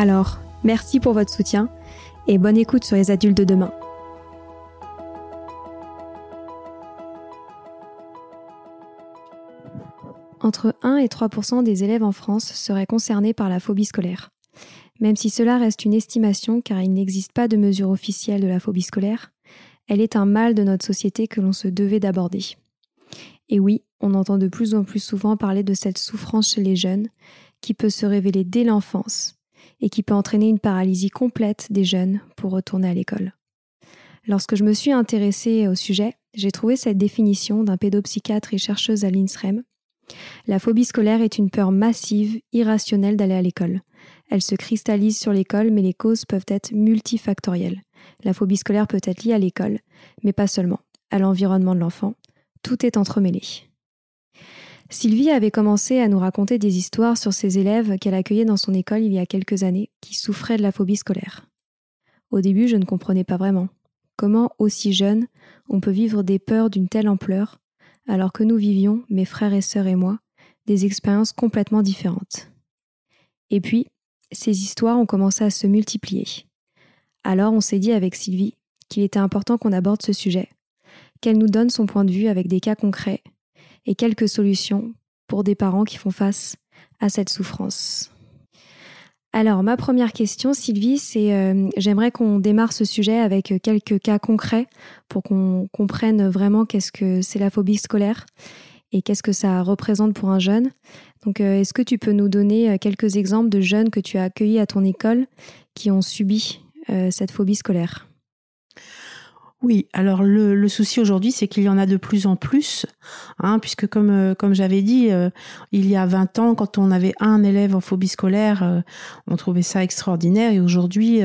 Alors, merci pour votre soutien et bonne écoute sur les adultes de demain. Entre 1 et 3% des élèves en France seraient concernés par la phobie scolaire. Même si cela reste une estimation car il n'existe pas de mesure officielle de la phobie scolaire, elle est un mal de notre société que l'on se devait d'aborder. Et oui, on entend de plus en plus souvent parler de cette souffrance chez les jeunes, qui peut se révéler dès l'enfance, et qui peut entraîner une paralysie complète des jeunes pour retourner à l'école. Lorsque je me suis intéressée au sujet, j'ai trouvé cette définition d'un pédopsychiatre et chercheuse à l'INSREM. La phobie scolaire est une peur massive, irrationnelle d'aller à l'école. Elle se cristallise sur l'école, mais les causes peuvent être multifactorielles. La phobie scolaire peut être liée à l'école, mais pas seulement, à l'environnement de l'enfant. Tout est entremêlé. Sylvie avait commencé à nous raconter des histoires sur ses élèves qu'elle accueillait dans son école il y a quelques années qui souffraient de la phobie scolaire. Au début, je ne comprenais pas vraiment. Comment, aussi jeune, on peut vivre des peurs d'une telle ampleur, alors que nous vivions, mes frères et sœurs et moi, des expériences complètement différentes. Et puis, ces histoires ont commencé à se multiplier. Alors on s'est dit avec Sylvie qu'il était important qu'on aborde ce sujet, qu'elle nous donne son point de vue avec des cas concrets et quelques solutions pour des parents qui font face à cette souffrance. Alors, ma première question, Sylvie, c'est euh, j'aimerais qu'on démarre ce sujet avec quelques cas concrets pour qu'on comprenne vraiment qu'est-ce que c'est la phobie scolaire et qu'est-ce que ça représente pour un jeune. Donc, euh, est-ce que tu peux nous donner euh, quelques exemples de jeunes que tu as accueillis à ton école qui ont subi cette phobie scolaire? Oui, alors le, souci aujourd'hui, c'est qu'il y en a de plus en plus, hein, puisque comme, euh, comme j'avais dit, euh, il y a 20 ans, quand on avait un élève en phobie scolaire, euh, on trouvait ça extraordinaire, et aujourd'hui,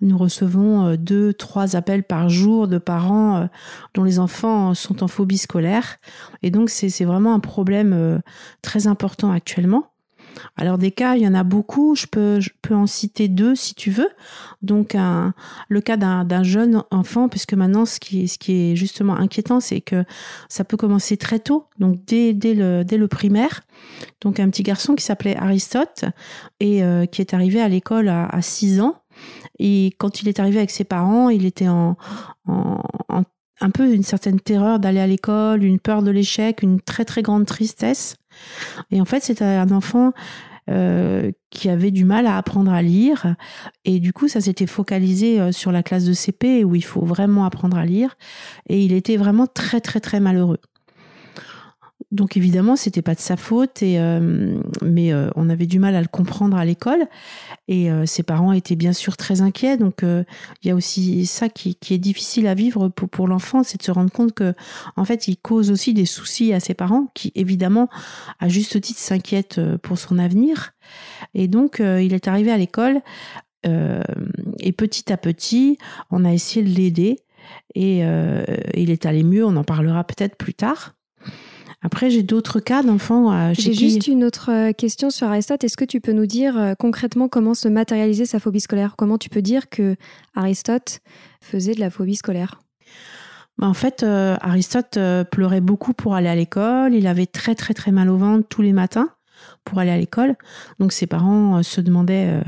nous recevons deux, trois appels par jour de parents dont les enfants sont en phobie scolaire, et donc c'est vraiment un problème très important actuellement. Alors des cas, il y en a beaucoup. Je peux, en citer deux si tu veux. Donc le cas d'un jeune enfant, puisque maintenant ce qui, ce qui est justement inquiétant, c'est que ça peut commencer très tôt, donc dès, le, primaire. Donc un petit garçon qui s'appelait Aristote et euh, qui est arrivé à l'école à, à 6 ans. Et quand il est arrivé avec ses parents, il était en un peu une certaine terreur d'aller à l'école, une peur de l'échec, une très très grande tristesse. Et en fait, c'était un enfant euh, qui avait du mal à apprendre à lire. Et du coup, ça s'était focalisé euh, sur la classe de CP où il faut vraiment apprendre à lire. Et il était vraiment très, très, très malheureux. Donc évidemment, c'était pas de sa faute, et, euh, mais euh, on avait du mal à le comprendre à l'école. Et euh, ses parents étaient bien sûr très inquiets. Donc il y a aussi ça qui, est difficile à vivre pour, pour l'enfant, c'est de se rendre compte que en fait, il cause aussi des soucis à ses parents, qui évidemment, à juste titre, s'inquiètent pour son avenir. Et donc il est arrivé à l'école. et petit à petit, on a essayé de l'aider et il est allé mieux, on en parlera peut-être plus tard. Après, j'ai d'autres cas d'enfants. Euh, j'ai juste une autre euh, question sur Aristote. Est-ce que tu peux nous dire euh, concrètement comment se matérialiser sa phobie scolaire? Comment tu peux dire que Aristote faisait de la phobie scolaire? Bah, en fait, Aristote pleurait beaucoup pour aller à l'école. Il avait très très très mal au ventre tous les matins pour aller à l'école. Donc ses parents se demandaient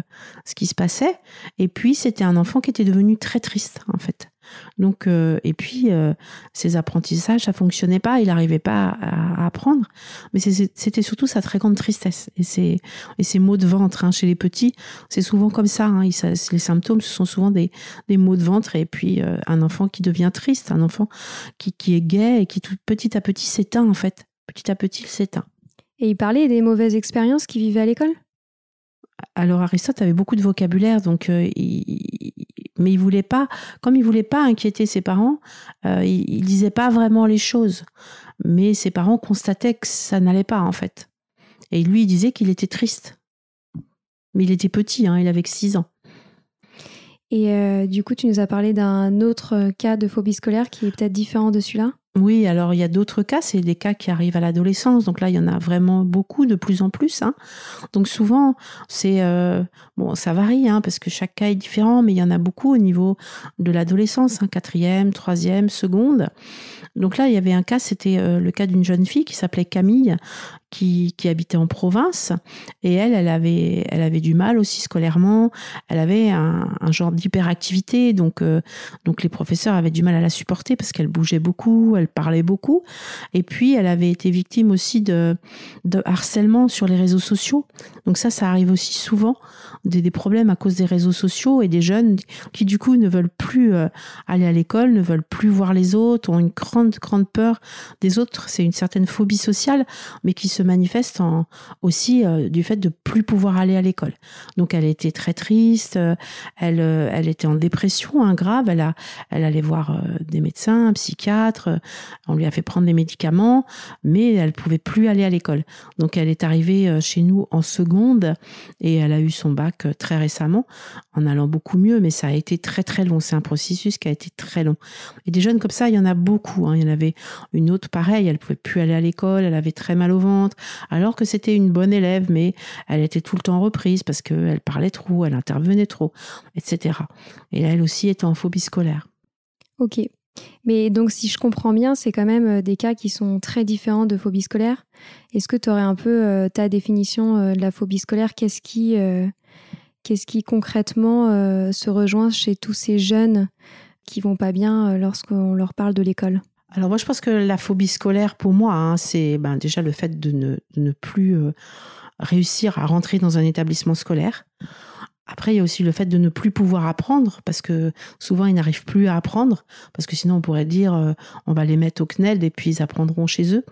ce qui se passait. Et puis c'était un enfant qui était devenu très triste en fait. Donc, euh, et puis, euh, ses apprentissages, ça fonctionnait pas, il n'arrivait pas à, apprendre. Mais c'était surtout sa très grande tristesse. Et ses, et maux de ventre, hein, chez les petits, c'est souvent comme ça, hein, Les symptômes, ce sont souvent des, des maux de ventre et puis euh, un enfant qui devient triste, un enfant qui, qui est gai et qui tout petit à petit s'éteint, en fait. Petit à petit, il s'éteint. Et il parlait des mauvaises expériences qu'il vivait à l'école? Alors Aristote avait beaucoup de vocabulaire, donc il, mais il voulait pas, comme il voulait pas inquiéter ses parents, euh, il, il, disait pas vraiment les choses. Mais ses parents constataient que ça n'allait pas en fait. Et lui, il disait qu'il était triste. Mais il était petit, hein, il avait que 6 ans. Et euh, du coup, tu nous as parlé d'un autre cas de phobie scolaire qui est peut-être différent de celui-là? Oui, alors il y a d'autres cas, c'est des cas qui arrivent à l'adolescence. Donc là, il y en a vraiment beaucoup, de plus en plus. Hein. Donc souvent, c'est euh, bon, ça varie hein, parce que chaque cas est différent, mais il y en a beaucoup au niveau de l'adolescence, hein, quatrième, troisième, seconde. Donc là, il y avait un cas, c'était euh, le cas d'une jeune fille qui s'appelait Camille, qui, habitait en province et elle, elle avait, elle avait du mal aussi scolairement. Elle avait un, genre d'hyperactivité, donc, euh, donc les professeurs avaient du mal à la supporter parce qu'elle bougeait beaucoup, elle parlait beaucoup. Et puis, elle avait été victime aussi de, de harcèlement sur les réseaux sociaux. Donc ça, ça arrive aussi souvent, des, des problèmes à cause des réseaux sociaux et des jeunes qui du coup ne veulent plus euh, aller à l'école, ne veulent plus voir les autres, ont une grande, grande peur des autres. C'est une certaine phobie sociale, mais qui se manifeste aussi euh, du fait de plus pouvoir aller à l'école. Donc elle était très triste, euh, elle, euh, elle était en dépression hein, grave, elle, elle allait voir des médecins, un psychiatre, on lui a fait prendre des médicaments, mais elle pouvait plus aller à l'école. Donc elle est arrivée chez nous en seconde et elle a eu son bac très récemment en allant beaucoup mieux, mais ça a été très très long. C'est un processus qui a été très long. Et des jeunes comme ça, il y en a beaucoup. Hein. Il y en avait une autre pareille, elle pouvait plus aller à l'école, elle avait très mal au ventre, alors que c'était une bonne élève, mais elle était tout le temps reprise parce qu'elle parlait trop, elle intervenait trop, etc. Et elle aussi était en phobie scolaire. Ok. Mais donc, si je comprends bien, c'est quand même euh, des cas qui sont très différents de phobie scolaire. Est-ce que tu aurais un peu euh, ta définition euh, de la phobie scolaire? Qu'est-ce qui, qu'est-ce qui concrètement se rejoint chez tous ces jeunes qui vont pas bien lorsqu'on leur parle de l'école? Alors moi, je pense que la phobie scolaire, pour moi, hein, c'est ben, déjà le fait de ne, plus euh, réussir à rentrer dans un établissement scolaire. Après, il y a aussi le fait de ne plus pouvoir apprendre, parce que souvent, ils n'arrivent plus à apprendre, parce que sinon, on pourrait dire, euh, on va les mettre au CNED et puis ils apprendront chez eux.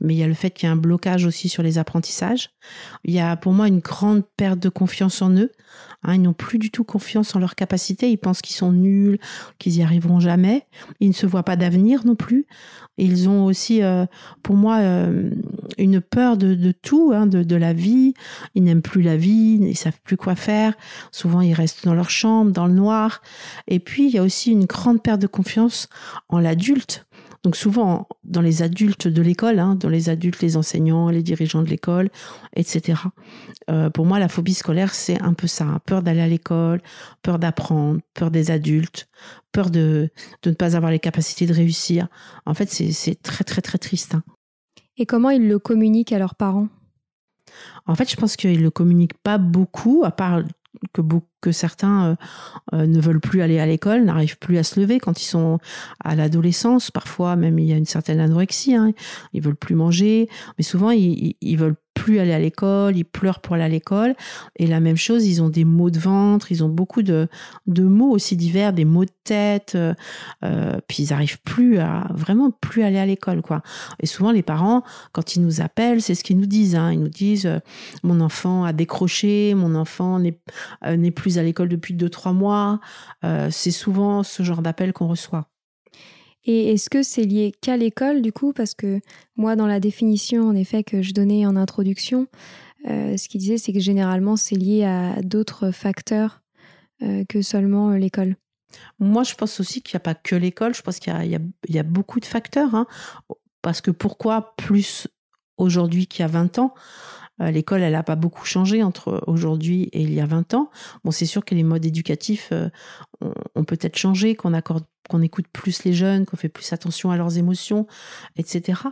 Mais il y a le fait qu'il y a un blocage aussi sur les apprentissages. Il y a pour moi une grande perte de confiance en eux. Hein, ils n'ont plus du tout confiance en leurs capacités. Ils pensent qu'ils sont nuls, qu'ils y arriveront jamais. Ils ne se voient pas d'avenir non plus. Ils ont aussi, euh, pour moi, euh, une peur de, tout, hein, de, la vie. Ils n'aiment plus la vie, ils savent plus quoi faire. Souvent, ils restent dans leur chambre, dans le noir. Et puis, il y a aussi une grande perte de confiance en l'adulte. Donc souvent dans les adultes de l'école, hein, dans les adultes, les enseignants, les dirigeants de l'école, etc. Euh, pour moi, la phobie scolaire, c'est un peu ça. Hein. Peur d'aller à l'école, peur d'apprendre, peur des adultes, peur de, de ne pas avoir les capacités de réussir. En fait, c'est très, très, très triste. Hein. Et comment ils le communiquent à leurs parents? En fait, je pense qu'ils ne le communiquent pas beaucoup, à part que, certains euh, euh, ne veulent plus aller à l'école, n'arrivent plus à se lever quand ils sont à l'adolescence. Parfois, même il y a une certaine anorexie. Hein. Ils veulent plus manger, mais souvent ils, ils veulent plus aller à l'école, ils pleurent pour aller à l'école. Et la même chose, ils ont des maux de ventre, ils ont beaucoup de, de maux aussi divers, des maux de tête. Euh, euh puis ils arrivent plus à vraiment plus aller à l'école, quoi. Et souvent les parents, quand ils nous appellent, c'est ce qu'ils nous disent. Hein. Ils nous disent euh, mon enfant a décroché, mon enfant n'est n'est plus à l'école depuis deux trois mois. c'est souvent ce genre d'appel qu'on reçoit. Et est-ce que c'est lié qu'à l'école du coup? Parce que moi, dans la définition, en effet, que je donnais en introduction, euh, ce qu'il disait, c'est que généralement, c'est lié à d'autres facteurs euh, que seulement euh, l'école. Moi, je pense aussi qu'il n'y a pas que l'école. Je pense qu'il y, a beaucoup de facteurs. Hein. Parce que pourquoi plus aujourd'hui qu'il y a 20 ans? L'école, elle n'a pas beaucoup changé entre aujourd'hui et il y a 20 ans. Bon, c'est sûr que les modes éducatifs ont, ont peut-être changé, qu'on accorde qu'on écoute plus les jeunes, qu'on fait plus attention à leurs émotions, etc.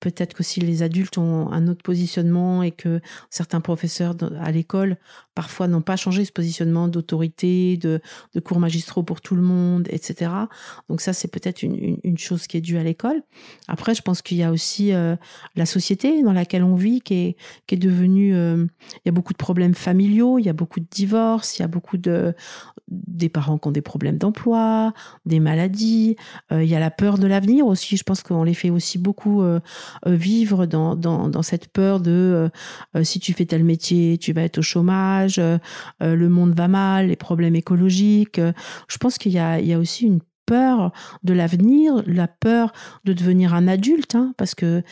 Peut-être que si les adultes ont un autre positionnement et que certains professeurs à l'école parfois n'ont pas changé ce positionnement d'autorité, de, cours magistraux pour tout le monde, etc. Donc ça, c'est peut-être une, chose qui est due à l'école. Après, je pense qu'il y a aussi euh, la société dans laquelle on vit qui est, devenue... Euh, il y a beaucoup de problèmes familiaux, il y a beaucoup de divorces, il y a beaucoup de des parents qui ont des problèmes d'emploi, des maladies. Euh, il y a la peur de l'avenir aussi. Je pense qu'on les fait aussi beaucoup euh, euh, vivre dans, dans, cette peur de si tu fais tel métier, tu vas être au chômage, le monde va mal, les problèmes écologiques. Je pense qu'il y a, il y a aussi une peur de l'avenir, la peur de devenir un adulte, hein, parce que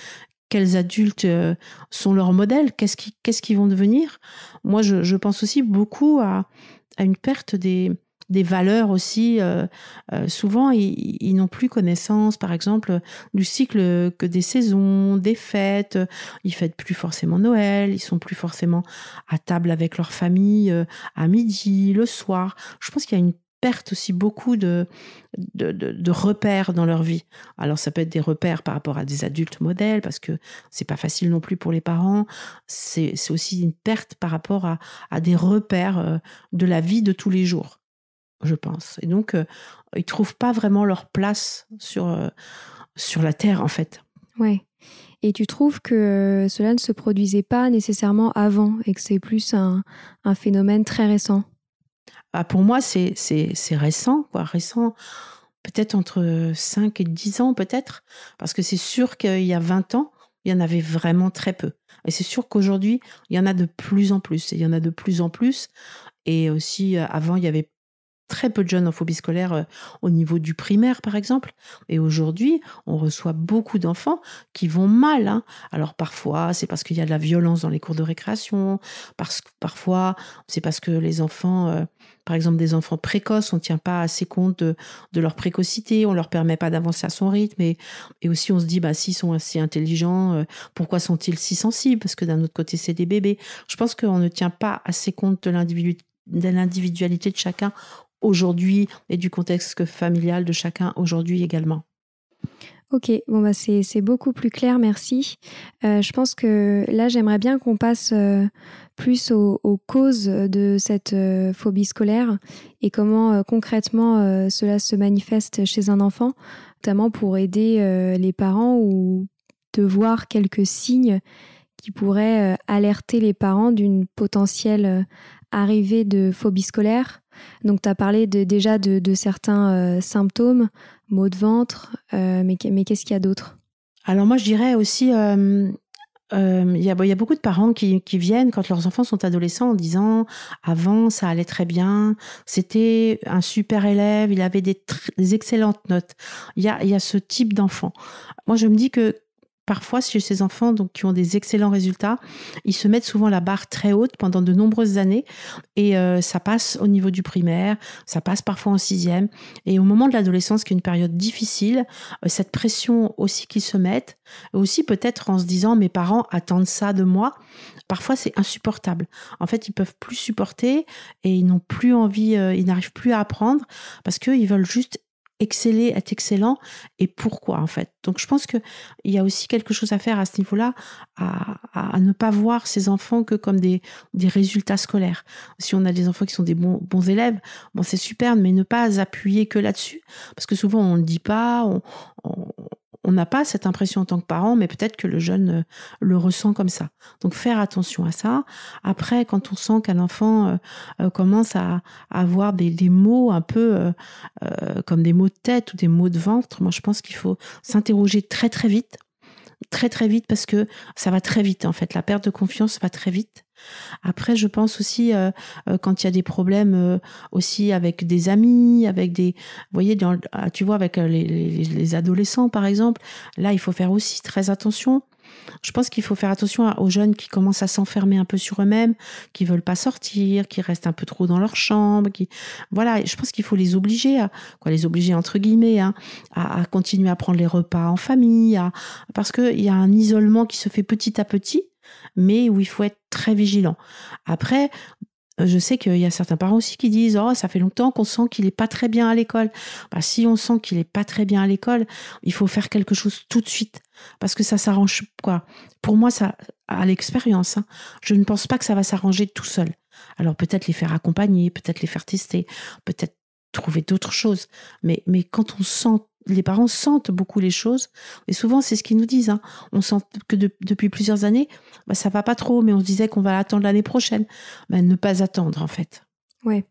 quels adultes sont leurs modèles, qu'est-ce qu'ils qu'est-ce qu'ils vont devenir? Moi, je, je pense aussi beaucoup à, à une perte des, des valeurs aussi. Euh, euh, souvent, ils, n'ont plus connaissance, par exemple, du cycle que des saisons, des fêtes. Ils fêtent plus forcément Noël, ils sont plus forcément à table avec leur famille euh, à midi, le soir. Je pense qu'il y a une perte aussi beaucoup de, de, repères dans leur vie. Alors ça peut être des repères par rapport à des adultes modèles, parce que c'est pas facile non plus pour les parents. C'est aussi une perte par rapport à, à des repères de la vie de tous les jours je pense. Et donc, euh, ils trouvent pas vraiment leur place sur, euh, sur la Terre, en fait. Ouais. Et tu trouves que cela ne se produisait pas nécessairement avant et que c'est plus un, un, phénomène très récent? Ah, Pour moi, c'est récent, quoi. Récent, peut-être entre 5 et 10 ans, peut-être. Parce que c'est sûr qu'il y a 20 ans, il y en avait vraiment très peu. Et c'est sûr qu'aujourd'hui, il y en a de plus en plus. Et il y en a de plus en plus. Et aussi, euh, avant, il y avait très peu de jeunes en phobie scolaire euh, au niveau du primaire, par exemple. Et aujourd'hui, on reçoit beaucoup d'enfants qui vont mal. Hein. Alors parfois, c'est parce qu'il y a de la violence dans les cours de récréation. Parce que parfois, c'est parce que les enfants, euh, par exemple des enfants précoces, on ne tient pas assez compte de, leur précocité, on leur permet pas d'avancer à son rythme. Et, et, aussi, on se dit, bah, s'ils sont assez intelligents, euh, pourquoi sont-ils si sensibles? Parce que d'un autre côté, c'est des bébés. Je pense qu'on ne tient pas assez compte de l'individualité de chacun aujourd'hui et du contexte familial de chacun aujourd'hui également. Ok, bon bah c'est beaucoup plus clair, merci. Euh, je pense que là j'aimerais bien qu'on passe euh, plus aux, causes de cette euh, phobie scolaire et comment concrètement cela se manifeste chez un enfant, notamment pour aider les parents ou de voir quelques signes qui pourrait alerter les parents d'une potentielle arrivée de phobie scolaire Donc, tu as parlé déjà de, certains symptômes, maux de ventre, mais, mais qu'est-ce qu'il y a d'autre? Alors moi, je dirais aussi, euh, il y, a, beaucoup de parents qui, viennent quand leurs enfants sont adolescents en disant avant ça allait très bien, c'était un super élève, il avait des, excellentes notes. Il y a ce type d'enfant. Moi je me dis que parfois chez ces enfants donc qui ont des excellents résultats, ils se mettent souvent la barre très haute pendant de nombreuses années et euh, ça passe au niveau du primaire, ça passe parfois en sixième et au moment de l'adolescence qui est une période difficile, euh, cette pression aussi qu'ils se mettent, aussi peut-être en se disant mes parents attendent ça de moi, parfois c'est insupportable. En fait, ils peuvent plus supporter et ils n'ont plus envie, euh, ils n'arrivent plus à apprendre parce qu'ils veulent juste exceller, être excellent et pourquoi en fait. Donc je pense qu'il y a aussi quelque chose à faire à ce niveau-là, à, ne pas voir ces enfants que comme des, résultats scolaires. Si on a des enfants qui sont des bons, bons élèves, bon c'est super, mais ne pas appuyer que là-dessus, parce que souvent on ne dit pas, on n'a pas cette impression en tant que parent, mais peut-être que le jeune euh, le ressent comme ça. Donc faire attention à ça. Après, quand on sent qu'un enfant euh, euh, commence à, avoir des, mots un peu comme des mots de tête ou des mots de ventre, moi je pense qu'il faut s'interroger très très vite très très vite parce que ça va très vite en fait. La perte de confiance va très vite. Après, je pense aussi euh, euh, quand il y a des problèmes euh, aussi avec des amis, avec des, vous voyez, ah, tu vois, avec les, les, adolescents par exemple. Là, il faut faire aussi très attention. Je pense qu'il faut faire attention aux jeunes qui commencent à s'enfermer un peu sur eux-mêmes, qui veulent pas sortir, qui restent un peu trop dans leur chambre, qui voilà. Je pense qu'il faut les obliger à quoi, les obliger entre guillemets, hein, à, continuer à prendre les repas en famille, parce qu'il y a un isolement qui se fait petit à petit, mais où il faut être très vigilant. Après, euh, je sais qu'il y a certains parents aussi qui disent oh ça fait longtemps qu'on sent qu'il est pas très bien à l'école. Bah, si on sent qu'il est pas très bien à l'école, il faut faire quelque chose tout de suite parce que ça s'arrange quoi. Pour moi ça à l'expérience, hein, je ne pense pas que ça va s'arranger tout seul. Alors peut-être les faire accompagner, peut-être les faire tester, peut-être trouver d'autres choses. Mais mais quand on sent les parents sentent beaucoup les choses. Et souvent, c'est ce qu'ils nous disent. Hein. On sent que depuis plusieurs années, bah, ça va pas trop, mais on se disait qu'on va attendre l'année prochaine. Bah, ne pas attendre, en fait. Ouais.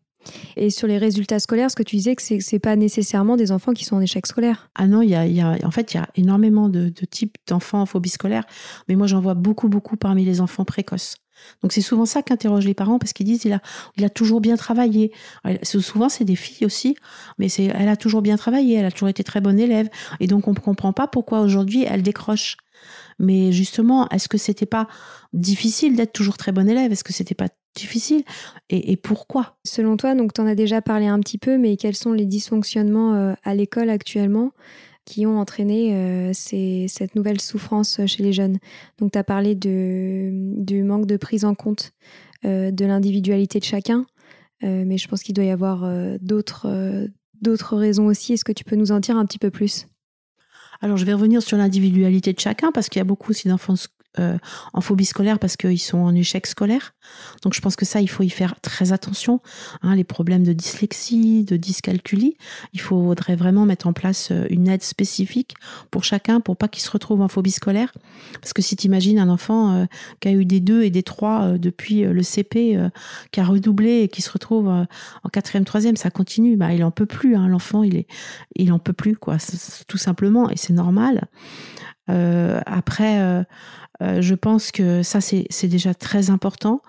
Et sur les résultats scolaires, ce que tu disais, que c'est, c'est pas nécessairement des enfants qui sont en échec scolaire. Ah non, il y a, y a, en fait, il y a énormément de, de types d'enfants en phobie scolaire, mais moi j'en vois beaucoup, beaucoup parmi les enfants précoces. Donc c'est souvent ça qu'interrogent les parents parce qu'ils disent il a, toujours bien travaillé. souvent c'est des filles aussi, mais c'est elle a toujours bien travaillé, elle a toujours été très bonne élève. Et donc on ne comprend pas pourquoi aujourd'hui elle décroche. Mais justement, est-ce que c'était pas difficile d'être toujours très bonne élève? Est-ce que c'était pas difficile? Et, pourquoi? Selon toi, donc tu en as déjà parlé un petit peu, mais quels sont les dysfonctionnements euh, à l'école actuellement? Qui ont entraîné euh, cette nouvelle souffrance chez les jeunes. Donc tu as parlé du manque de prise en compte euh, de l'individualité de chacun, euh, mais je pense qu'il doit y avoir d'autres d'autres raisons aussi. Est-ce que tu peux nous en dire un petit peu plus? Alors, je vais revenir sur l'individualité de chacun parce qu'il y a beaucoup aussi d'enfants euh, en phobie scolaire parce qu'ils sont en échec scolaire. Donc je pense que ça, il faut y faire très attention. Hein, les problèmes de dyslexie, de dyscalculie, il faudrait vraiment mettre en place euh, une aide spécifique pour chacun pour pas qu'il se retrouve en phobie scolaire. Parce que si tu imagines un enfant euh, qui a eu des deux et des trois depuis le CP, qui a redoublé et qui se retrouve en quatrième, troisième, ça continue. Bah, il en peut plus. Hein, L'enfant, il est, il en peut plus quoi, tout simplement, et c'est normal. après euh, je pense que ça, c'est déjà très important.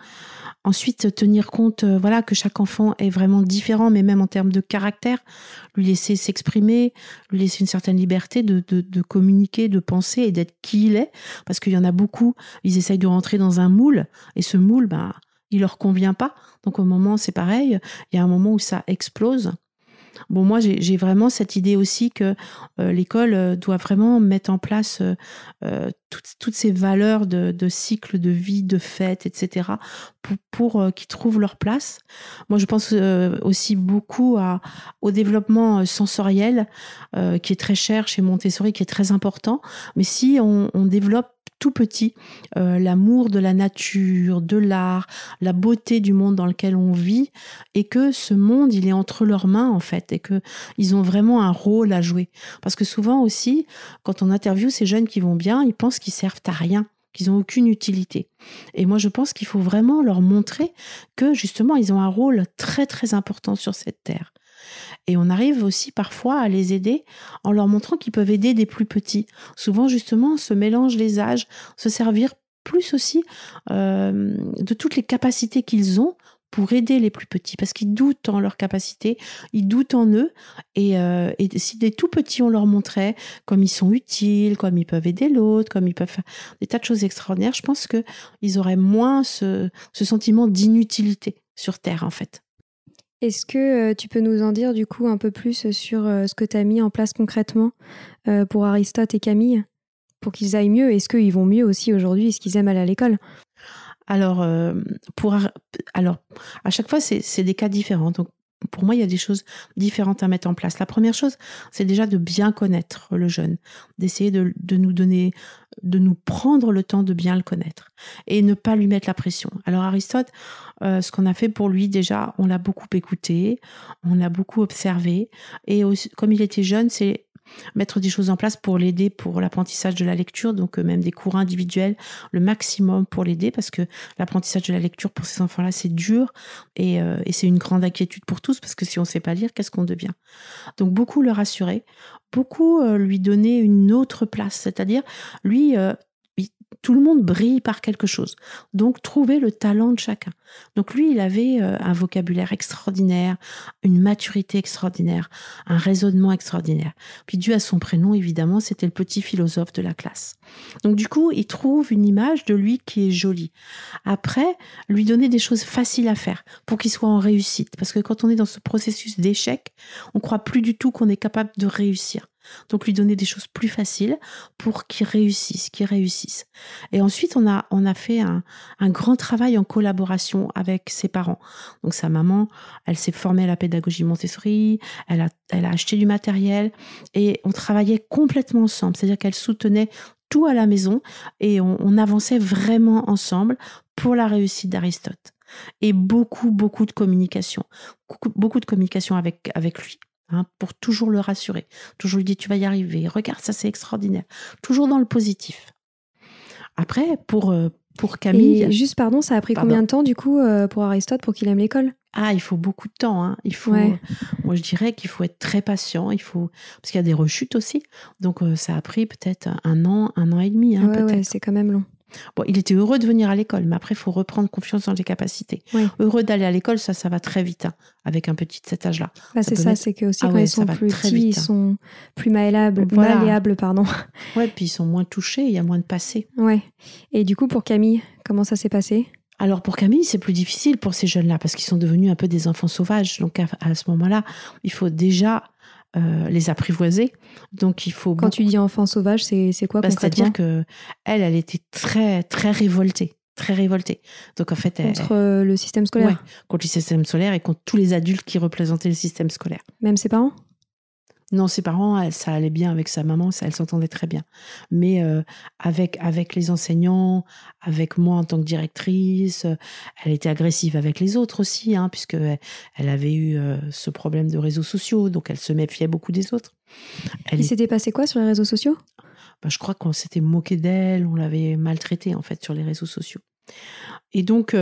Ensuite, tenir compte, euh, voilà, que chaque enfant est vraiment différent, mais même en termes de caractère, lui laisser s'exprimer, lui laisser une certaine liberté de, de, communiquer, de penser et d'être qui il est, parce qu'il y en a beaucoup, ils essayent de rentrer dans un moule, et ce moule, ben, il leur convient pas. Donc au moment, c'est pareil, il y a un moment où ça explose. Bon, moi, j'ai vraiment cette idée aussi que euh, l'école euh, doit vraiment mettre en place euh, toutes, ces valeurs de, cycle de vie, de fête, etc., pour, qu'ils trouvent leur place. Moi, je pense aussi beaucoup au développement sensoriel, qui est très cher chez Montessori, qui est très important. Mais si on développe tout petit, euh, l'amour de la nature, de l'art, la beauté du monde dans lequel on vit, et que ce monde, il est entre leurs mains en fait, et que ils ont vraiment un rôle à jouer. Parce que souvent aussi, quand on interviewe ces jeunes qui vont bien, ils pensent qu'ils servent à rien qu'ils n'ont aucune utilité. Et moi, je pense qu'il faut vraiment leur montrer que justement, ils ont un rôle très très important sur cette terre. Et on arrive aussi parfois à les aider en leur montrant qu'ils peuvent aider des plus petits. Souvent, justement, se mélange les âges, se servir plus aussi euh, de toutes les capacités qu'ils ont pour aider les plus petits, parce qu'ils doutent en leur capacité, ils doutent en eux, et, euh, si des tout petits on leur montrait comme ils sont utiles, comme ils peuvent aider l'autre, comme ils peuvent faire des tas de choses extraordinaires, je pense qu'ils auraient moins ce sentiment d'inutilité sur Terre en fait. Est-ce que euh, tu peux nous en dire du coup un peu plus sur euh, ce que tu as mis en place concrètement pour Aristote et Camille pour qu'ils aillent mieux? Est-ce qu'ils vont mieux aussi aujourd'hui? Est-ce qu'ils aiment aller à l'école? Alors, euh, pour, alors, à chaque fois, c'est des cas différents. Donc, pour moi, il y a des choses différentes à mettre en place. La première chose, c'est déjà de bien connaître le jeune, d'essayer de, nous donner, de nous prendre le temps de bien le connaître et ne pas lui mettre la pression. Alors Aristote, euh, ce qu'on a fait pour lui, déjà, on l'a beaucoup écouté, on l'a beaucoup observé et comme il était jeune, c'est mettre des choses en place pour l'aider pour l'apprentissage de la lecture, donc euh, même des cours individuels, le maximum pour l'aider, parce que l'apprentissage de la lecture pour ces enfants-là, c'est dur et, euh, c'est une grande inquiétude pour tous, parce que si on ne sait pas lire, qu'est-ce qu'on devient? Donc beaucoup le rassurer, beaucoup euh, lui donner une autre place, c'est-à-dire lui tout le monde brille par quelque chose. Donc, trouver le talent de chacun. Donc, lui, il avait euh, un vocabulaire extraordinaire, une maturité extraordinaire, un raisonnement extraordinaire. Puis, dû à son prénom, évidemment, c'était le petit philosophe de la classe. Donc, du coup, il trouve une image de lui qui est jolie. Après, lui donner des choses faciles à faire pour qu'il soit en réussite. Parce que quand on est dans ce processus d'échec, on croit plus du tout qu'on est capable de réussir. Donc lui donner des choses plus faciles pour qu'il réussisse, qu'il réussisse. Et ensuite, on a, on a fait un, grand travail en collaboration avec ses parents. Donc sa maman, elle s'est formée à la pédagogie Montessori, elle a, elle a acheté du matériel et on travaillait complètement ensemble. C'est-à-dire qu'elle soutenait tout à la maison et on, avançait vraiment ensemble pour la réussite d'Aristote. Et beaucoup, beaucoup de communication. Beaucoup, beaucoup de communication avec, avec lui. Hein, pour toujours le rassurer. Toujours lui dire tu vas y arriver, regarde ça c'est extraordinaire. Toujours dans le positif. Après, pour, euh, pour Camille... juste pardon, ça a pris combien de temps du coup euh, pour Aristote pour qu'il aime l'école? Ah, il faut beaucoup de temps. Hein. Il faut, moi, je dirais qu'il faut être très patient. Il faut parce qu'il y a des rechutes aussi. Donc, euh, ça a pris peut-être un an, un an et demi. Hein, ouais, c'est quand même long. Bon, il était heureux de venir à l'école, mais après, il faut reprendre confiance dans les capacités. Heureux d'aller à l'école, ça, ça va très vite, hein, avec un petit de cet âge-là. Bah, c'est ça, c'est que aussi ah quand ils sont plus petits, ils hein. sont plus malléables, malléables, pardon. Ouais, puis ils sont moins touchés, il y a moins de passé. Ouais. Et du coup, pour Camille, comment ça s'est passé? Alors pour Camille, c'est plus difficile pour ces jeunes-là parce qu'ils sont devenus un peu des enfants sauvages. Donc à, à ce moment-là, il faut déjà euh, les apprivoiser. Donc il faut. Quand tu dis enfant sauvage, c'est quoi bah, C'est-à-dire que elle, elle était très très révoltée, très révoltée. Donc en fait, contre euh, le système scolaire. contre le système scolaire et contre tous les adultes qui représentaient le système scolaire. Même ses parents? Non, ses parents, ça allait bien avec sa maman, ça, elle s'entendait très bien. Mais euh, avec avec les enseignants, avec moi en tant que directrice, euh, elle était agressive avec les autres aussi, hein, puisque elle avait eu euh, ce problème de réseaux sociaux, donc elle se méfiait beaucoup des autres. Il s'était passé quoi sur les réseaux sociaux? Bah, je crois qu'on s'était moqué d'elle, on l'avait maltraitée en fait sur les réseaux sociaux. Et donc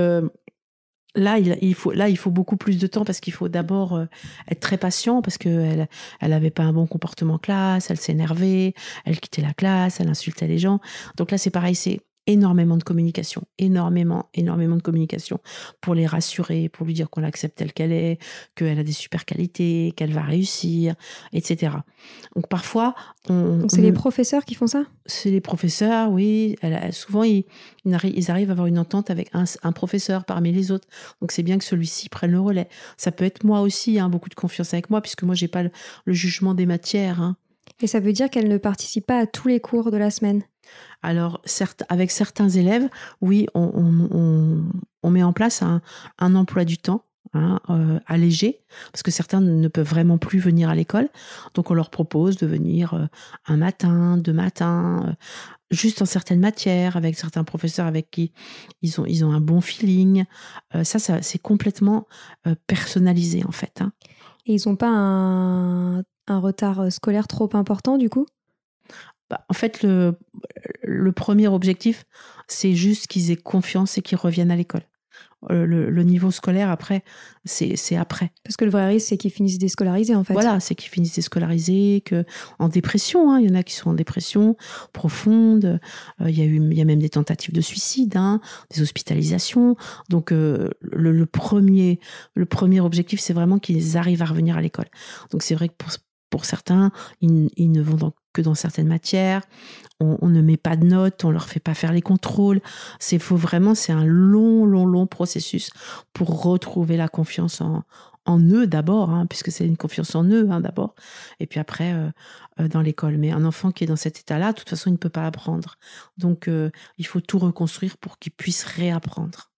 Là il, faut, là, il faut beaucoup plus de temps parce qu'il faut d'abord euh, être très patient parce qu'elle elle avait pas un bon comportement classe, elle s'énervait, elle quittait la classe, elle insultait les gens. Donc là, c'est pareil, c'est énormément de communication, énormément, énormément de communication pour les rassurer, pour lui dire qu'on l'accepte telle qu'elle est, qu'elle a des super qualités, qu'elle va réussir, etc. Donc parfois, on, c'est les professeurs qui font ça? C'est les professeurs, oui. souvent, ils, ils, arrivent à avoir une entente avec un, professeur parmi les autres. Donc c'est bien que celui-ci prenne le relais. Ça peut être moi aussi, hein, beaucoup de confiance avec moi, puisque moi j'ai pas le, jugement des matières. Hein. Et ça veut dire qu'elle ne participe pas à tous les cours de la semaine? Alors, certes, avec certains élèves, oui, on, met en place un, emploi du temps hein, euh, allégé, parce que certains ne peuvent vraiment plus venir à l'école. Donc, on leur propose de venir euh, un matin, deux matins, euh, juste en certaines matières, avec certains professeurs avec qui ils ont, ils ont un bon feeling. ça, c'est complètement personnalisé, en fait. Hein. Et ils n'ont pas un retard scolaire trop important, du coup? Bah, en fait, le, le, premier objectif c'est juste qu'ils aient confiance et qu'ils reviennent à l'école. Euh, le, niveau scolaire après, c'est après. Parce que le vrai risque, c'est qu'ils finissent déscolarisés en fait. Voilà, c'est qu'ils finissent déscolarisés, que en dépression. Hein. il y en a qui sont en dépression profonde. Euh, il y a eu, il y a même des tentatives de suicide, hein, des hospitalisations. Donc euh, le, premier, le premier objectif, c'est vraiment qu'ils arrivent à revenir à l'école. Donc c'est vrai que pour, pour certains, ils, ils ne vont donc que dans certaines matières on, ne met pas de notes, on leur fait pas faire les contrôles. C'est faut vraiment, c'est un long, long, long processus pour retrouver la confiance en, eux d'abord, hein, puisque c'est une confiance en eux hein, d'abord, et puis après euh, euh, dans l'école. Mais un enfant qui est dans cet état-là, de toute façon, il ne peut pas apprendre. Donc, euh, il faut tout reconstruire pour qu'il puisse réapprendre.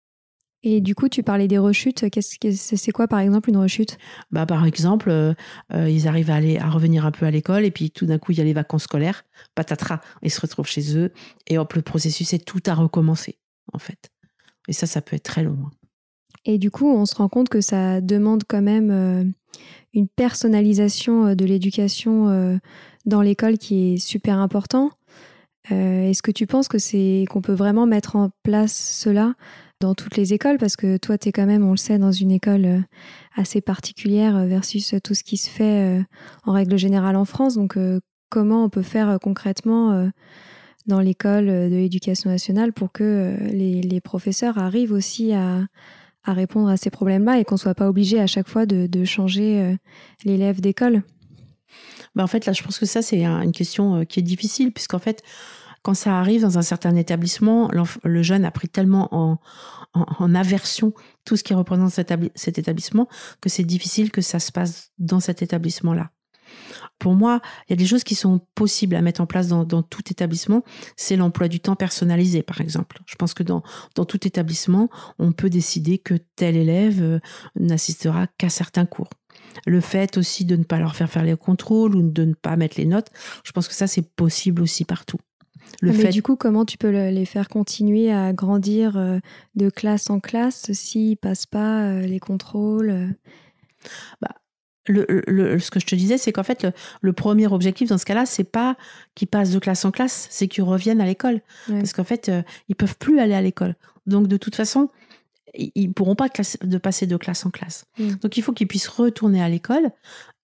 Et du coup, tu parlais des rechutes. Qu'est-ce que c'est quoi, par exemple, une rechute? Bah, par exemple, euh, euh, ils arrivent à aller à revenir un peu à l'école et puis tout d'un coup, il y a les vacances scolaires. Patatras, ils se retrouvent chez eux et hop, le processus est tout à recommencer, en fait. Et ça, ça peut être très long. Hein. Et du coup, on se rend compte que ça demande quand même euh, une personnalisation de l'éducation dans l'école qui est super important. Est-ce que tu penses que c'est qu'on peut vraiment mettre en place cela? Dans toutes les écoles parce que toi, tu es quand même, on le sait, dans une école euh, assez particulière euh, versus tout ce qui se fait euh, en règle générale en France. Donc, comment on peut faire concrètement dans l'école de l'éducation nationale pour que les, professeurs arrivent aussi à, répondre à ces problèmes-là et qu'on ne soit pas obligé à chaque fois de, changer l'élève d'école? Bah en fait, là, je pense que ça, c'est une question qui est difficile, puisqu'en fait, quand ça arrive dans un certain établissement, le jeune a pris tellement en, aversion tout ce qui représente cet, établissement que c'est difficile que ça se passe dans cet établissement-là. Pour moi, il y a des choses qui sont possibles à mettre en place dans, tout établissement. C'est l'emploi du temps personnalisé, par exemple. Je pense que dans, dans tout établissement, on peut décider que tel élève euh, n'assistera qu'à certains cours. Le fait aussi de ne pas leur faire faire les contrôles ou de ne pas mettre les notes, je pense que ça, c'est possible aussi partout. Le ah, Mais du coup, comment tu peux les faire continuer à grandir euh, de classe en classe s'ils passent pas euh, les contrôles euh? bah, le, ce que je te disais, c'est qu'en fait, le, premier objectif dans ce cas-là, c'est pas qu'ils passent de classe en classe, c'est qu'ils reviennent à l'école. Parce qu'en fait, ils peuvent plus aller à l'école. Donc, de toute façon, ils pourront pas de passer de classe en classe. Mm. Donc il faut qu'ils puissent retourner à l'école.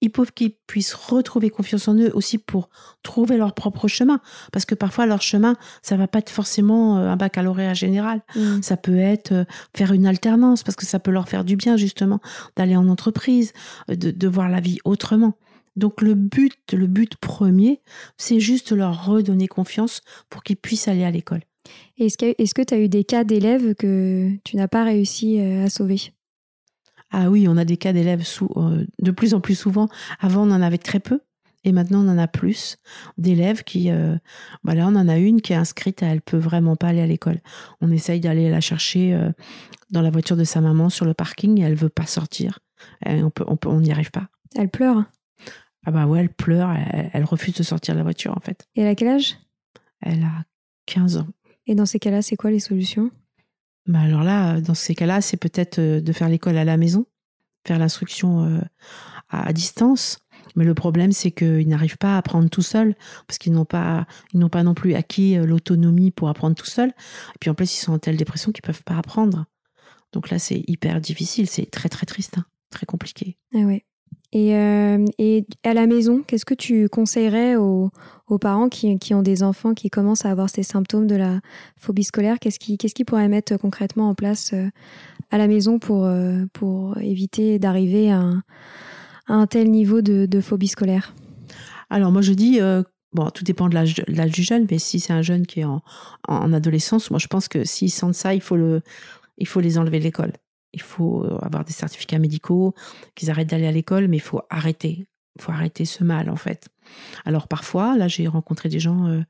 Il faut qu'ils puissent retrouver confiance en eux aussi pour trouver leur propre chemin. Parce que parfois leur chemin, ça va pas être forcément euh, un baccalauréat général. Mm. Ça peut être euh, faire une alternance parce que ça peut leur faire du bien justement d'aller en entreprise, euh, de, de voir la vie autrement. Donc le but, le but premier, c'est juste leur redonner confiance pour qu'ils puissent aller à l'école. Est-ce que tu as eu des cas d'élèves que tu n'as pas réussi euh, à sauver? Ah oui, on a des cas d'élèves euh, de plus en plus souvent. Avant, on en avait très peu. Et maintenant, on en a plus d'élèves qui. Euh, voilà, on en a une qui est inscrite, elle peut vraiment pas aller à l'école. On essaye d'aller la chercher dans la voiture de sa maman sur le parking et elle veut pas sortir. on peut, on n'y arrive pas. Elle pleure? Ah bah ouais, elle pleure, elle, elle, refuse de sortir de la voiture en fait. Et elle a quel âge? Elle a 15 ans. Et dans ces cas-là, c'est quoi les solutions? Bah Alors là, dans ces cas-là, c'est peut-être euh, de faire l'école à la maison, faire l'instruction euh, à distance. Mais le problème, c'est qu'ils n'arrivent pas à apprendre tout seuls, parce qu'ils n'ont pas, ils n'ont pas non plus acquis euh, l'autonomie pour apprendre tout seuls. Et puis en plus, ils sont en telle dépression qu'ils peuvent pas apprendre. Donc là, c'est hyper difficile, c'est très très triste, hein, très compliqué. Ah ouais. Et, euh, et, à la maison, qu'est-ce que tu conseillerais aux, parents qui, ont des enfants qui commencent à avoir ces symptômes de la phobie scolaire? Qu'est-ce qu'ils qu'ils pourraient mettre concrètement en place euh, à la maison pour, euh, pour éviter d'arriver à, un tel niveau de, phobie scolaire? Alors moi je dis, bon, tout dépend de l'âge du jeune, mais si c'est un jeune qui est en, en adolescence, moi je pense que s'ils sentent ça, il faut, il faut les enlever de l'école il faut euh, avoir des certificats médicaux, qu'ils arrêtent d'aller à l'école, mais il faut arrêter. Il faut arrêter ce mal, en fait. Alors parfois, là, j'ai rencontré des gens euh,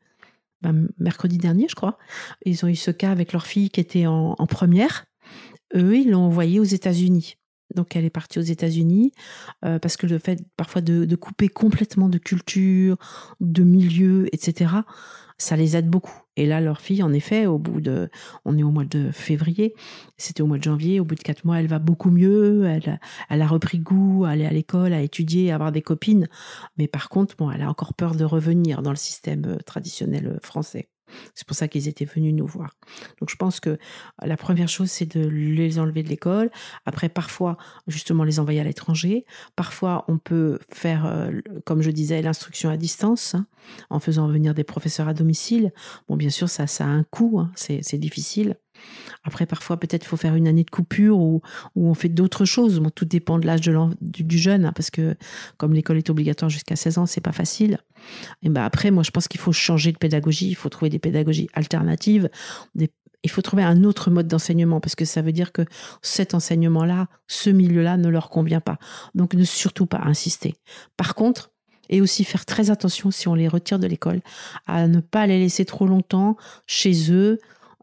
ben, mercredi dernier, je crois. Ils ont eu ce cas avec leur fille qui était en, première. Eux, ils l'ont envoyée aux États-Unis. Donc elle est partie aux États-Unis euh, parce que le fait parfois de, de, couper complètement de culture, de milieu, etc ça les aide beaucoup. Et là, leur fille, en effet, au bout de, on est au mois de février, c'était au mois de janvier, au bout de quatre mois, elle va beaucoup mieux, elle, a repris goût à aller à l'école, à étudier, à avoir des copines. Mais par contre, elle a encore peur de revenir dans le système euh, traditionnel euh, français. C'est pour ça qu'ils étaient venus nous voir. Donc je pense que la première chose, c'est de les enlever de l'école. Après, parfois, justement, les envoyer à l'étranger. Parfois, on peut faire, euh, comme je disais, l'instruction à distance, hein, en faisant venir des professeurs à domicile. Bon, bien sûr, ça, ça a un coût, hein, c'est difficile. Après, parfois, peut-être il faut faire une année de coupure ou, on fait d'autres choses. tout dépend de l'âge du, jeune, hein, parce que comme l'école est obligatoire jusqu'à 16 ans, c'est pas facile. Et ben après, moi, je pense qu'il faut changer de pédagogie. Il faut trouver des pédagogies alternatives. il faut trouver un autre mode d'enseignement parce que ça veut dire que cet enseignement-là, ce milieu-là ne leur convient pas. Donc, ne surtout pas insister. Par contre, et aussi faire très attention si on les retire de l'école à ne pas les laisser trop longtemps chez eux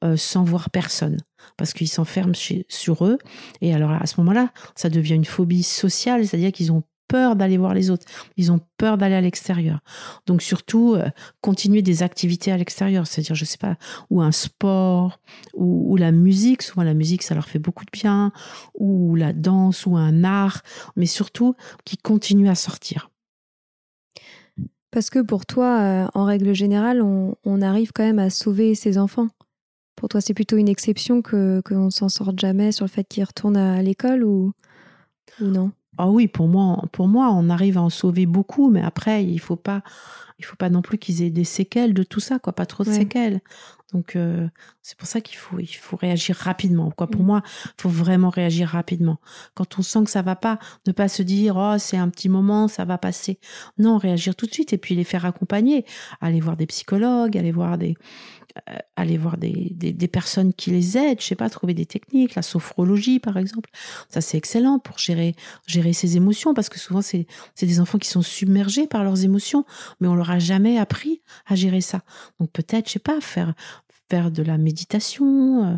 euh, sans voir personne parce qu'ils s'enferment sur eux. Et alors à ce moment-là, ça devient une phobie sociale, c'est-à-dire qu'ils ont peur d'aller voir les autres, ils ont peur d'aller à l'extérieur. Donc surtout euh, continuer des activités à l'extérieur, c'est-à-dire je sais pas, ou un sport, ou, la musique. Souvent la musique ça leur fait beaucoup de bien, ou la danse, ou un art, mais surtout qui continuent à sortir. Parce que pour toi, euh, en règle générale, on, arrive quand même à sauver ses enfants. Pour toi, c'est plutôt une exception que qu'on ne s'en sorte jamais sur le fait qu'ils retournent à l'école ou, ou non? Ah oui, pour moi, pour moi, on arrive à en sauver beaucoup, mais après, il faut pas, il faut pas non plus qu'ils aient des séquelles de tout ça, quoi, pas trop de séquelles. Donc euh, c'est pour ça qu'il faut, il faut réagir rapidement. Quoi. Pour mm. moi, il faut vraiment réagir rapidement. Quand on sent que ça va pas, ne pas se dire oh c'est un petit moment, ça va passer. Non, réagir tout de suite et puis les faire accompagner. Aller voir des psychologues, aller voir des, aller voir des, personnes qui les aident, je sais pas, trouver des techniques, la sophrologie par exemple. Ça c'est excellent pour gérer gérer ses émotions parce que souvent c'est c'est des enfants qui sont submergés par leurs émotions, mais on leur a jamais appris à gérer ça. Donc peut-être, je sais pas, faire faire de la méditation. Euh,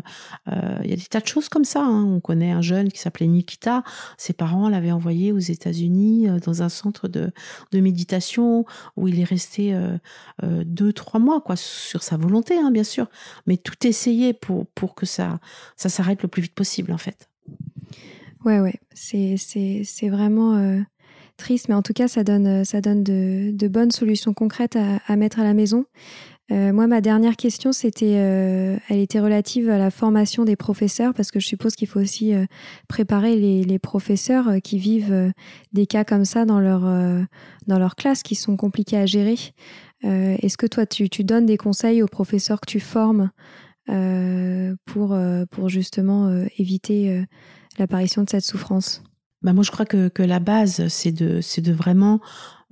euh, il y a des tas de choses comme ça. Hein. On connaît un jeune qui s'appelait Nikita. Ses parents l'avaient envoyé aux États-Unis euh, dans un centre de, de, méditation où il est resté deux, trois mois, quoi, sur sa volonté, hein, bien sûr. Mais tout essayer pour, pour que ça, ça s'arrête le plus vite possible, en fait. Ouais, ouais. C'est, vraiment triste, mais en tout cas, ça donne, ça donne de, de bonnes solutions concrètes à, à mettre à la maison. Euh, moi, ma dernière question, c'était, euh, elle était relative à la formation des professeurs, parce que je suppose qu'il faut aussi euh, préparer les, professeurs qui vivent des cas comme ça dans leur dans leur classe, qui sont compliqués à gérer. Est-ce que toi, tu, donnes des conseils aux professeurs que tu formes pour pour justement éviter l'apparition de cette souffrance? Bah moi, je crois que, que la base, c'est de de vraiment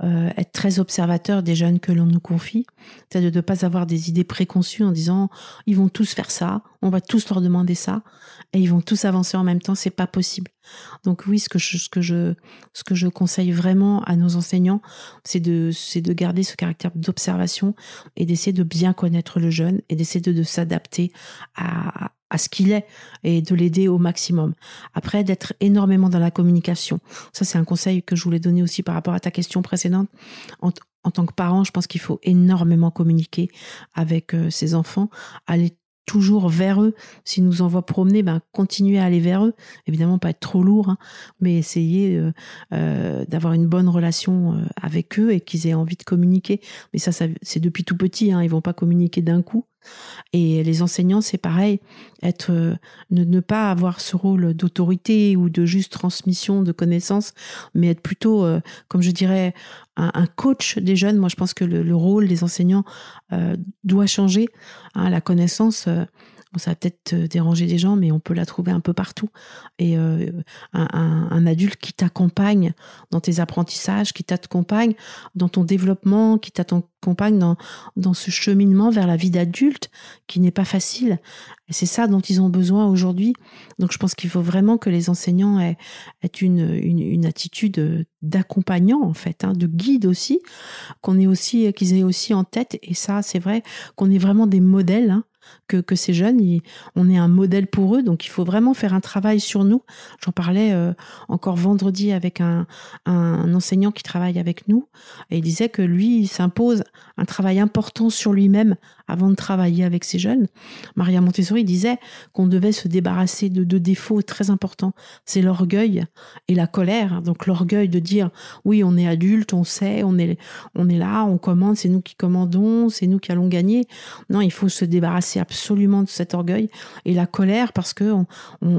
euh, être très observateur des jeunes que l'on nous confie, c'est-à-dire de ne pas avoir des idées préconçues en disant ils vont tous faire ça, on va tous leur demander ça, et ils vont tous avancer en même temps, c'est pas possible. Donc oui, ce que je, ce que je, ce que je conseille vraiment à nos enseignants, c'est de, c'est de garder ce caractère d'observation et d'essayer de bien connaître le jeune et d'essayer de, de s'adapter à, à ce qu'il est et de l'aider au maximum. Après, d'être énormément dans la communication. Ça, c'est un conseil que je voulais donner aussi par rapport à ta question précédente. En, tant que parent, je pense qu'il faut énormément communiquer avec euh, ses enfants, aller toujours vers eux. S'ils nous envoient promener, ben, continuer à aller vers eux. Évidemment, pas être trop lourd, hein, mais essayer euh, euh, d'avoir une bonne relation euh, avec eux et qu'ils aient envie de communiquer. Mais ça, ça c'est depuis tout petit. Hein, ils vont pas communiquer d'un coup. Et les enseignants, c'est pareil, être, ne, ne, pas avoir ce rôle d'autorité ou de juste transmission de connaissances, mais être plutôt, comme je dirais, un, coach des jeunes. Moi, je pense que le, rôle des enseignants doit changer. Hein, la connaissance, ça va peut-être déranger des gens, mais on peut la trouver un peu partout. Et euh, un, adulte qui t'accompagne dans tes apprentissages, qui t'accompagne dans ton développement, qui t'accompagne dans, dans ce cheminement vers la vie d'adulte, qui n'est pas facile. Et c'est ça dont ils ont besoin aujourd'hui. Donc je pense qu'il faut vraiment que les enseignants aient, une, une, attitude d'accompagnant, en fait, hein, de guide aussi, qu'on ait aussi, qu'ils aient aussi en tête. Et ça, c'est vrai qu'on est vraiment des modèles. Hein, que, ces jeunes, on est un modèle pour eux. Donc il faut vraiment faire un travail sur nous. J'en parlais euh, encore vendredi avec un, enseignant qui travaille avec nous et il disait que lui, il s'impose un travail important sur lui-même avant de travailler avec ces jeunes. Maria Montessori disait qu'on devait se débarrasser de deux défauts très importants. C'est l'orgueil et la colère. Donc l'orgueil de dire oui, on est adulte, on sait, on est, on est là, on commande, c'est nous qui commandons, c'est nous qui allons gagner. Non, il faut se débarrasser absolument de cet orgueil et la colère parce que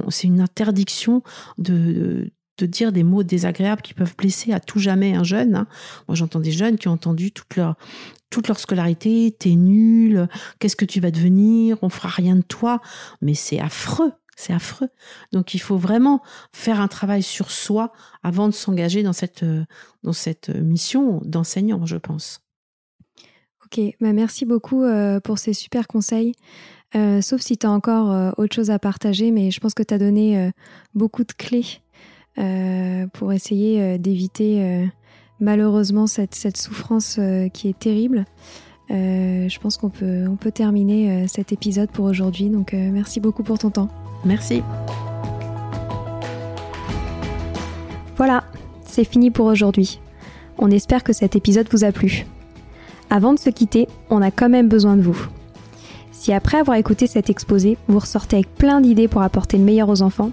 c'est une interdiction de de dire des mots désagréables qui peuvent blesser à tout jamais un jeune. Hein. Moi, j'entends des jeunes qui ont entendu toute leur, toute leur scolarité, t'es nul, qu'est-ce que tu vas devenir, on fera rien de toi. Mais c'est affreux, c'est affreux. Donc, il faut vraiment faire un travail sur soi avant de s'engager dans cette, dans cette mission d'enseignant, je pense. Ok, bah merci beaucoup euh, pour ces super conseils. Euh, sauf si tu as encore euh, autre chose à partager, mais je pense que tu as donné beaucoup de clés pour essayer euh, d'éviter euh, malheureusement cette, cette souffrance qui est terrible. je pense qu'on peut, on peut terminer cet épisode pour aujourd'hui. Donc merci beaucoup pour ton temps. Merci. Voilà, c'est fini pour aujourd'hui. On espère que cet épisode vous a plu. Avant de se quitter, on a quand même besoin de vous. Si après avoir écouté cet exposé, vous ressortez avec plein d'idées pour apporter le meilleur aux enfants,